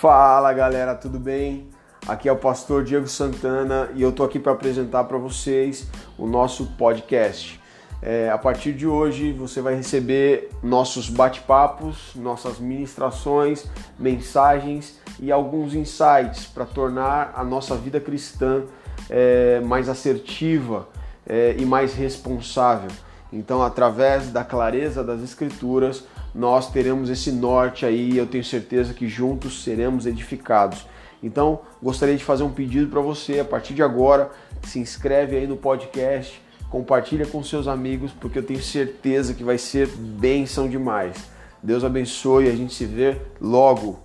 Fala galera, tudo bem? Aqui é o pastor Diego Santana e eu tô aqui para apresentar para vocês o nosso podcast. É, a partir de hoje você vai receber nossos bate-papos, nossas ministrações, mensagens e alguns insights para tornar a nossa vida cristã é, mais assertiva é, e mais responsável. Então, através da clareza das Escrituras, nós teremos esse norte aí eu tenho certeza que juntos seremos edificados. Então, gostaria de fazer um pedido para você, a partir de agora, se inscreve aí no podcast, compartilha com seus amigos, porque eu tenho certeza que vai ser bênção demais. Deus abençoe a gente se vê logo.